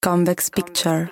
Convex Picture.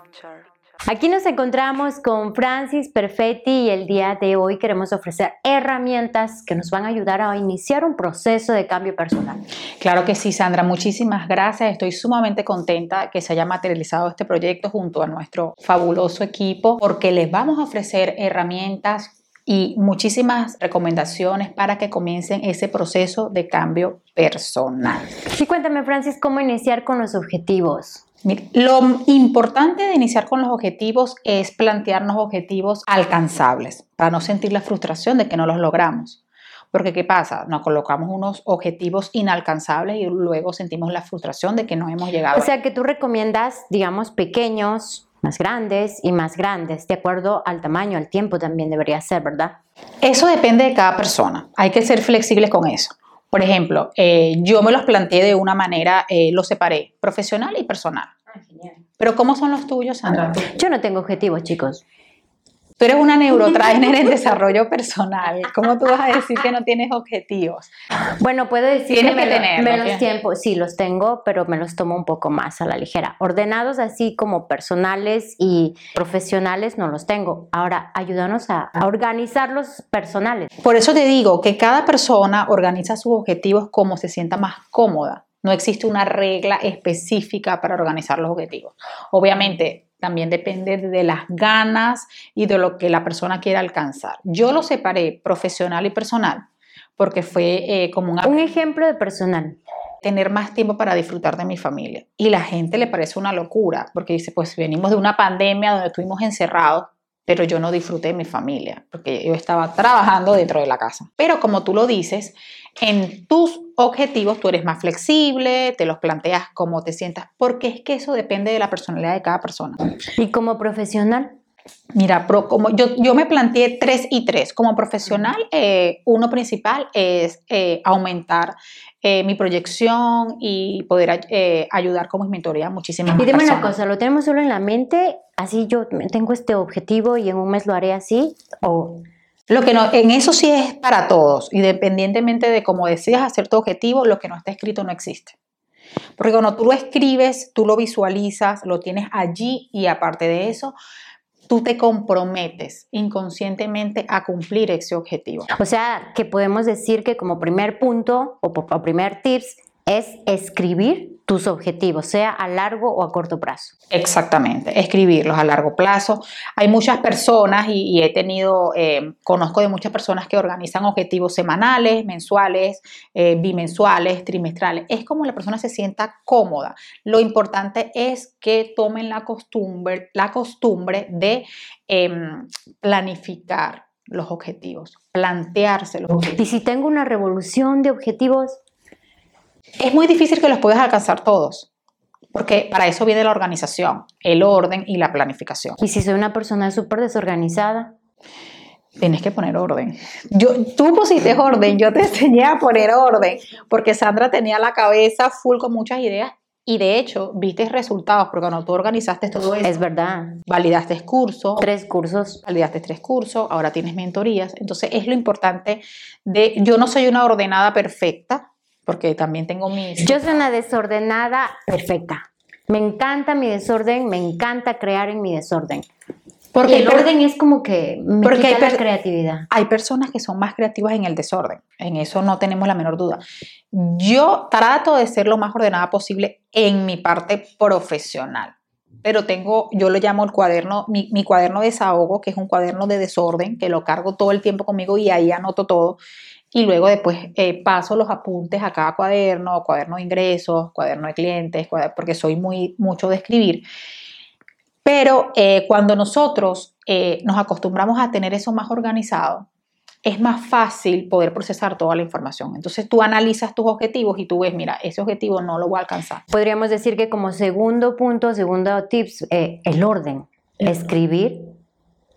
Aquí nos encontramos con Francis Perfetti y el día de hoy queremos ofrecer herramientas que nos van a ayudar a iniciar un proceso de cambio personal. Claro que sí, Sandra, muchísimas gracias. Estoy sumamente contenta que se haya materializado este proyecto junto a nuestro fabuloso equipo porque les vamos a ofrecer herramientas y muchísimas recomendaciones para que comiencen ese proceso de cambio personal. Sí, cuéntame, Francis, cómo iniciar con los objetivos. Lo importante de iniciar con los objetivos es plantearnos objetivos alcanzables para no sentir la frustración de que no los logramos. Porque ¿qué pasa? Nos colocamos unos objetivos inalcanzables y luego sentimos la frustración de que no hemos llegado. O sea que tú recomiendas, digamos, pequeños, más grandes y más grandes, de acuerdo al tamaño, al tiempo también debería ser, ¿verdad? Eso depende de cada persona. Hay que ser flexibles con eso. Por ejemplo, eh, yo me los planteé de una manera, eh, los separé, profesional y personal. Ah, Pero ¿cómo son los tuyos, Sandra? Yo no tengo objetivos, chicos. Tú eres una neurotrainer en desarrollo personal. ¿Cómo tú vas a decir que no tienes objetivos? Bueno, puedo decir que, me tener, menos tiempo. Sí, los tengo, pero me los tomo un poco más a la ligera. Ordenados así como personales y profesionales no los tengo. Ahora, ayúdanos a, a organizar los personales. Por eso te digo que cada persona organiza sus objetivos como se sienta más cómoda. No existe una regla específica para organizar los objetivos. Obviamente, también depende de las ganas y de lo que la persona quiera alcanzar. Yo lo separé profesional y personal porque fue eh, como un... Un ejemplo de personal. Tener más tiempo para disfrutar de mi familia. Y la gente le parece una locura porque dice, pues venimos de una pandemia donde estuvimos encerrados pero yo no disfruté de mi familia, porque yo estaba trabajando dentro de la casa. Pero como tú lo dices, en tus objetivos tú eres más flexible, te los planteas como te sientas, porque es que eso depende de la personalidad de cada persona. ¿Y como profesional? Mira, como yo, yo me planteé tres y tres. Como profesional, eh, uno principal es eh, aumentar eh, mi proyección y poder ayudar como mentoría a muchísimas Y dime una cosa, ¿lo tenemos solo en la mente? Así yo tengo este objetivo y en un mes lo haré así o... Lo que no, en eso sí es para todos, independientemente de cómo decidas hacer tu objetivo, lo que no está escrito no existe. Porque cuando tú lo escribes, tú lo visualizas, lo tienes allí y aparte de eso, tú te comprometes inconscientemente a cumplir ese objetivo. O sea, que podemos decir que como primer punto o, o primer tips es escribir tus objetivos, sea a largo o a corto plazo. Exactamente, escribirlos a largo plazo. Hay muchas personas y, he tenido, eh, conozco de muchas personas que organizan objetivos semanales, mensuales, eh, bimensuales, trimestrales. Es como la persona se sienta cómoda. Lo importante es que tomen la costumbre, la costumbre de em, planificar los objetivos, plantearse los objetivos. Y si tengo una revolución de objetivos, es muy difícil que los puedas alcanzar todos, porque para eso viene la organización, el orden y la planificación. ¿Y si soy una persona súper desorganizada? Tienes que poner orden. Yo, tú pusiste orden, yo te enseñé a poner orden, porque Sandra tenía la cabeza full con muchas ideas y de hecho, viste resultados, porque cuando tú organizaste todo eso. Es verdad. Validaste cursos. Tres cursos. Validaste tres cursos, ahora tienes mentorías. Entonces, es lo importante de. Yo no soy una ordenada perfecta, porque también tengo mis... Yo soy una desordenada perfecta. Me encanta mi desorden, me encanta crear en mi desorden. Porque el orden es como que me porque hay la creatividad. Hay personas que son más creativas en el desorden, en eso no tenemos la menor duda. Yo trato de ser lo más ordenada posible en mi parte profesional, pero tengo, yo lo llamo el cuaderno, mi, mi cuaderno de desahogo, que es un cuaderno de desorden, que lo cargo todo el tiempo conmigo y ahí anoto todo y luego después eh, paso los apuntes a cada cuaderno, cuaderno de ingresos, cuaderno de clientes, porque soy muy mucho de escribir. Pero eh, cuando nosotros eh, nos acostumbramos a tener eso más organizado, es más fácil poder procesar toda la información. Entonces tú analizas tus objetivos y tú ves, mira, ese objetivo no lo voy a alcanzar. Podríamos decir que como segundo punto, segundo tips, el orden. Escribir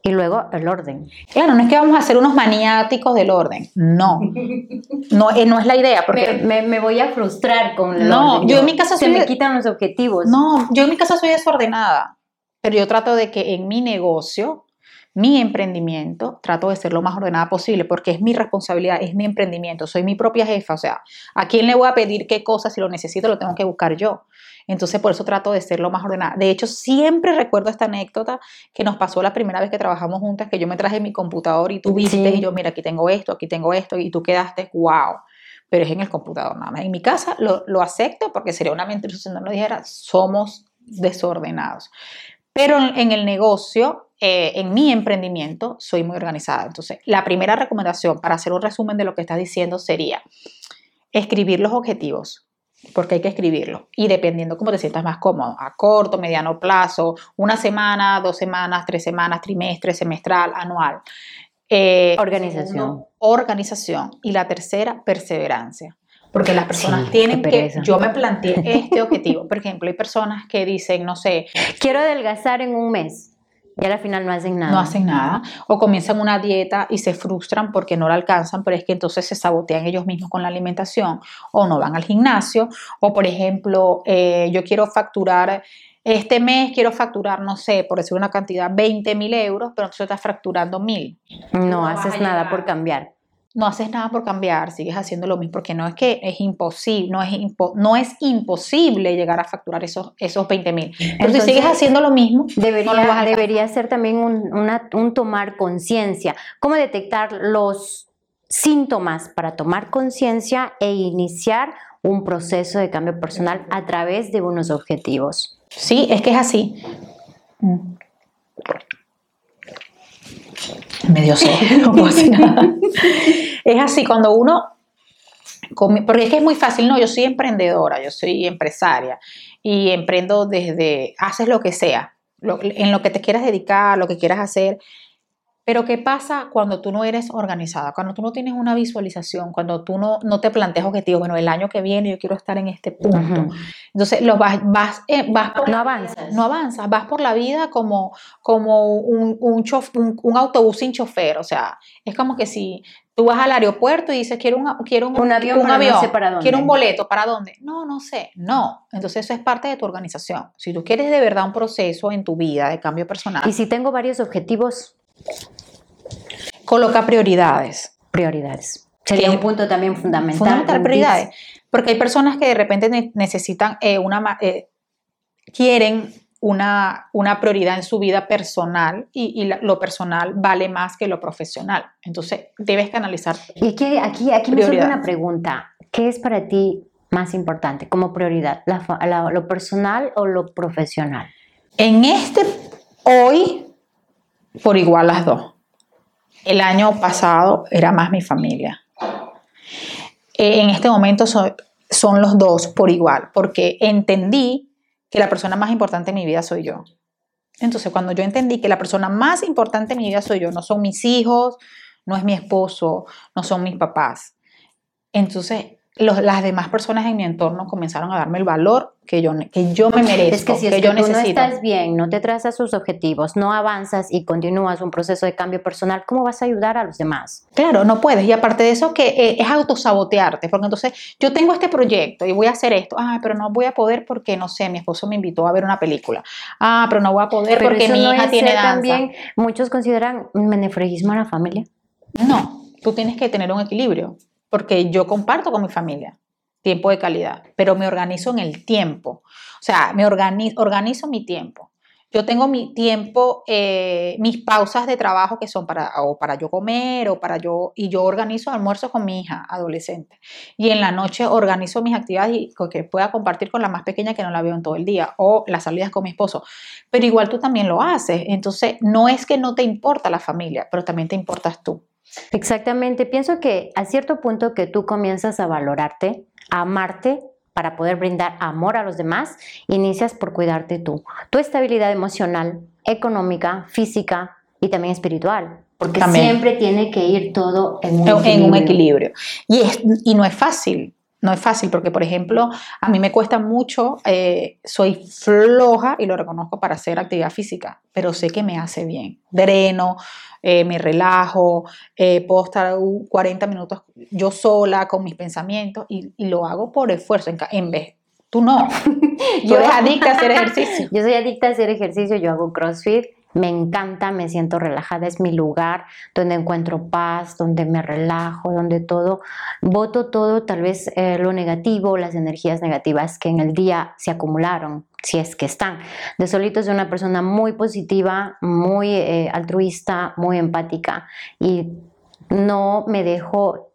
y luego el orden. Claro, no es que vamos a ser unos maniáticos del orden, no, no, eh, no es la idea. Porque me, voy a frustrar con el No, yo, en mi casa se me quitan los objetivos. No, yo en mi casa soy desordenada, pero yo trato de que en mi negocio, mi emprendimiento, trato de ser lo más ordenada posible porque es mi responsabilidad, es mi emprendimiento, soy mi propia jefa, o sea, ¿a quién le voy a pedir qué cosa si lo necesito lo tengo que buscar yo? Entonces, por eso trato de ser lo más ordenada. De hecho, siempre recuerdo esta anécdota que nos pasó la primera vez que trabajamos juntas, que yo me traje mi computador y tú viste y yo, mira, aquí tengo esto, aquí tengo esto, y tú quedaste, wow. Pero es en el computador nada más. En mi casa lo, lo acepto porque sería una mentira si no lo dijera, somos desordenados. Pero en el negocio, eh, en mi emprendimiento, soy muy organizada. Entonces, la primera recomendación para hacer un resumen de lo que estás diciendo sería escribir los objetivos, porque hay que escribirlo. Y dependiendo cómo te sientas más cómodo, a corto, mediano plazo, una semana, dos semanas, tres semanas, trimestre, semestral, anual. Eh, organización. organización. Y la tercera, perseverancia. Porque las personas tienen que, yo me planteé este objetivo. Por ejemplo, hay personas que dicen, no sé, quiero adelgazar en un mes. Y al final no hacen nada. No hacen nada. O comienzan una dieta y se frustran porque no la alcanzan, pero es que entonces se sabotean ellos mismos con la alimentación. O no van al gimnasio. O, por ejemplo, eh, yo quiero facturar, este mes quiero facturar, no sé, por decir una cantidad, 20 mil euros, pero entonces estás fracturando mil. No, haces nada por cambiar no haces nada por cambiar, sigues haciendo lo mismo, porque no es que es imposible, no es, no es imposible llegar a facturar esos, esos 20 mil. Entonces, si sigues haciendo lo mismo, debería, debería ser también un, un tomar conciencia. ¿Cómo detectar los síntomas para tomar conciencia e iniciar un proceso de cambio personal a través de unos objetivos? Sí, es que es así. Mm hacer nada. es así, cuando uno, porque es que es muy fácil, no, yo soy emprendedora, yo soy empresaria y emprendo desde, haces lo que sea, en lo que te quieras dedicar, lo que quieras hacer, pero ¿qué pasa cuando tú no eres organizada? Cuando tú no tienes una visualización, cuando tú no, no te planteas objetivos, bueno, el año que viene yo quiero estar en este punto. Entonces, lo vas, vas, eh, vas no avanzas. No avanzas, vas por la vida como, como un, un, un, autobús sin chofer, o sea, es como que si tú vas al aeropuerto y dices, quiero un, quiero un, avión, un avión quiero un boleto, ¿para dónde? No, no sé, no. Entonces eso es parte de tu organización. Si tú quieres de verdad un proceso en tu vida de cambio personal. Y si tengo varios objetivos, Coloca prioridades. Prioridades. Sería un punto también fundamental. Fundamental, prioridades. Porque hay personas que de repente necesitan eh, una, eh, quieren una, una, prioridad en su vida personal y, lo personal vale más que lo profesional. Entonces, debes canalizar. Y aquí, aquí, aquí me surge una pregunta. ¿Qué es para ti más importante como prioridad? ¿Lo personal o lo profesional? En este, hoy, por igual las dos. El año pasado era más mi familia. En este momento son los dos por igual, porque entendí que la persona más importante en mi vida soy yo. Entonces, cuando yo entendí que la persona más importante en mi vida soy yo, no son mis hijos, no es mi esposo, no son mis papás. Entonces, las demás personas en mi entorno comenzaron a darme el valor que yo, que yo me merezco, es que, si yo tú no estás bien, no te trazas sus objetivos, no avanzas y continúas un proceso de cambio personal, ¿cómo vas a ayudar a los demás? Claro, no puedes. Y aparte de eso, que eh, es autosabotearte, porque entonces yo tengo este proyecto y voy a hacer esto, ah, pero no voy a poder porque, no sé, mi esposo me invitó a ver una película, ah, pero no voy a poder porque mi hija tiene danza. También muchos consideran menefregismo a la familia. No, tú tienes que tener un equilibrio porque yo comparto con mi familia tiempo de calidad, pero me organizo en el tiempo. O sea, me organizo, organizo mi tiempo. Yo tengo mi tiempo, eh, mis pausas de trabajo que son para, o para yo comer o para yo, y yo organizo almuerzo con mi hija adolescente. Y en la noche organizo mis actividades y que pueda compartir con la más pequeña que no la veo en todo el día o las salidas con mi esposo. Pero igual tú también lo haces. Entonces, no es que no te importa la familia, pero también te importas tú. Exactamente, pienso que a cierto punto que tú comienzas a valorarte, a amarte para poder brindar amor a los demás, inicias por cuidarte tú. Tu estabilidad emocional, económica, física y también espiritual. Porque siempre tiene que ir todo en un equilibrio. En un equilibrio. Y, y no es fácil, no es fácil porque, por ejemplo, a mí me cuesta mucho, eh, soy floja y lo reconozco para hacer actividad física, pero sé que me hace bien. Dreno, eh, me relajo, eh, puedo estar 40 minutos yo sola con mis pensamientos y, lo hago por esfuerzo en, vez. Tú no. yo, eres adicta a hacer ejercicio. Yo soy adicta a hacer ejercicio, yo hago CrossFit me encanta, me siento relajada, es mi lugar donde encuentro paz, donde me relajo, donde todo, voto todo, tal vez eh, lo negativo, las energías negativas que en el día se acumularon, si es que están. De solito soy una persona muy positiva, muy eh, altruista, muy empática y no me dejo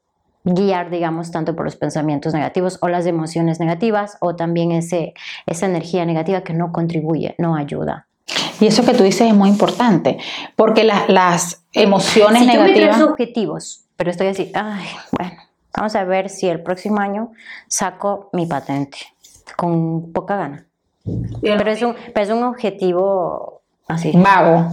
guiar, digamos, tanto por los pensamientos negativos o las emociones negativas o también ese, esa energía negativa que no contribuye, no ayuda. Y eso que tú dices es muy importante, porque las emociones si negativas... Yo objetivos, pero estoy así, ay, bueno, vamos a ver si el próximo año saco mi patente con poca gana. Pero es, un, pero es un objetivo así. Vago.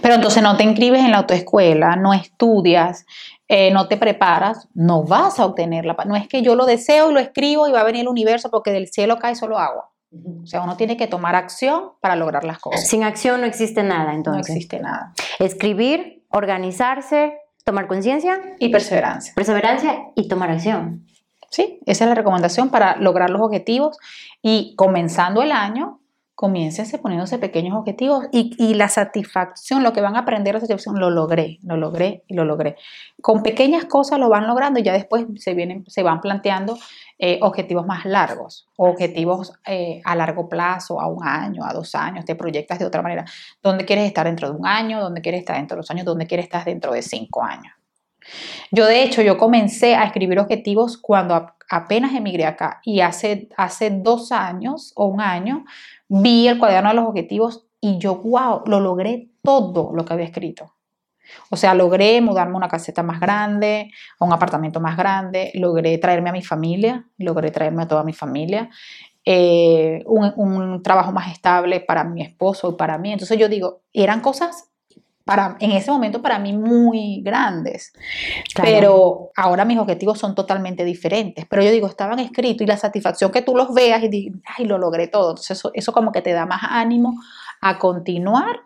Pero entonces no te inscribes en la autoescuela, no estudias, eh, no te preparas, no vas a obtener la paz. No es que yo lo deseo y lo escribo y va a venir el universo porque del cielo cae solo agua. O sea, uno tiene que tomar acción para lograr las cosas. Sin acción no existe nada, entonces. No existe nada. Escribir, organizarse, tomar conciencia. Y perseverancia. Perseverancia y tomar acción. Sí, esa es la recomendación para lograr los objetivos y comenzando el año, comiéncense poniéndose pequeños objetivos y, la satisfacción, lo que van a aprender la satisfacción, lo logré, lo logré y lo logré. Con pequeñas cosas lo van logrando y ya después se, vienen, se van planteando eh, objetivos más largos, objetivos eh, a largo plazo, a un año, a dos años, te proyectas de otra manera. ¿Dónde quieres estar dentro de un año? ¿Dónde quieres estar dentro de dos años? ¿Dónde quieres estar dentro de cinco años? Yo de hecho, yo comencé a escribir objetivos cuando apenas emigré acá y hace, hace dos años o un año vi el cuaderno de los objetivos y yo, wow, lo logré todo lo que había escrito. O sea, logré mudarme a una caseta más grande, a un apartamento más grande, logré traerme a mi familia, logré traerme a toda mi familia, eh, un, un, trabajo más estable para mi esposo y para mí. Entonces yo digo, eran cosas para, en ese momento para mí muy grandes. Pero ahora mis objetivos son totalmente diferentes. Pero yo digo, estaban escritos y la satisfacción que tú los veas y digas, ay, lo logré todo. Entonces eso, eso como que te da más ánimo a continuar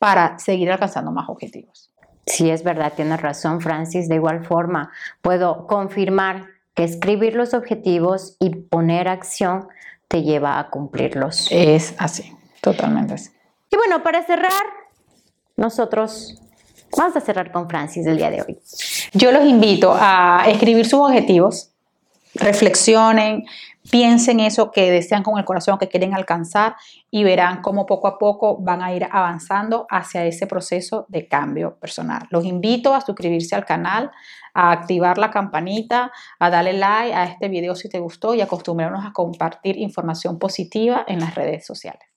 para seguir alcanzando más objetivos. Sí, es verdad, tienes razón, Francis. De igual forma, puedo confirmar que escribir los objetivos y poner acción te lleva a cumplirlos. Es así, totalmente así. Y bueno, para cerrar, nosotros vamos a cerrar con Francis el día de hoy. Yo los invito a escribir sus objetivos, reflexionen, piensen eso que desean con el corazón, que quieren alcanzar y verán cómo poco a poco van a ir avanzando hacia ese proceso de cambio personal. Los invito a suscribirse al canal, a activar la campanita, a darle like a este video si te gustó y acostumbrarnos a compartir información positiva en las redes sociales.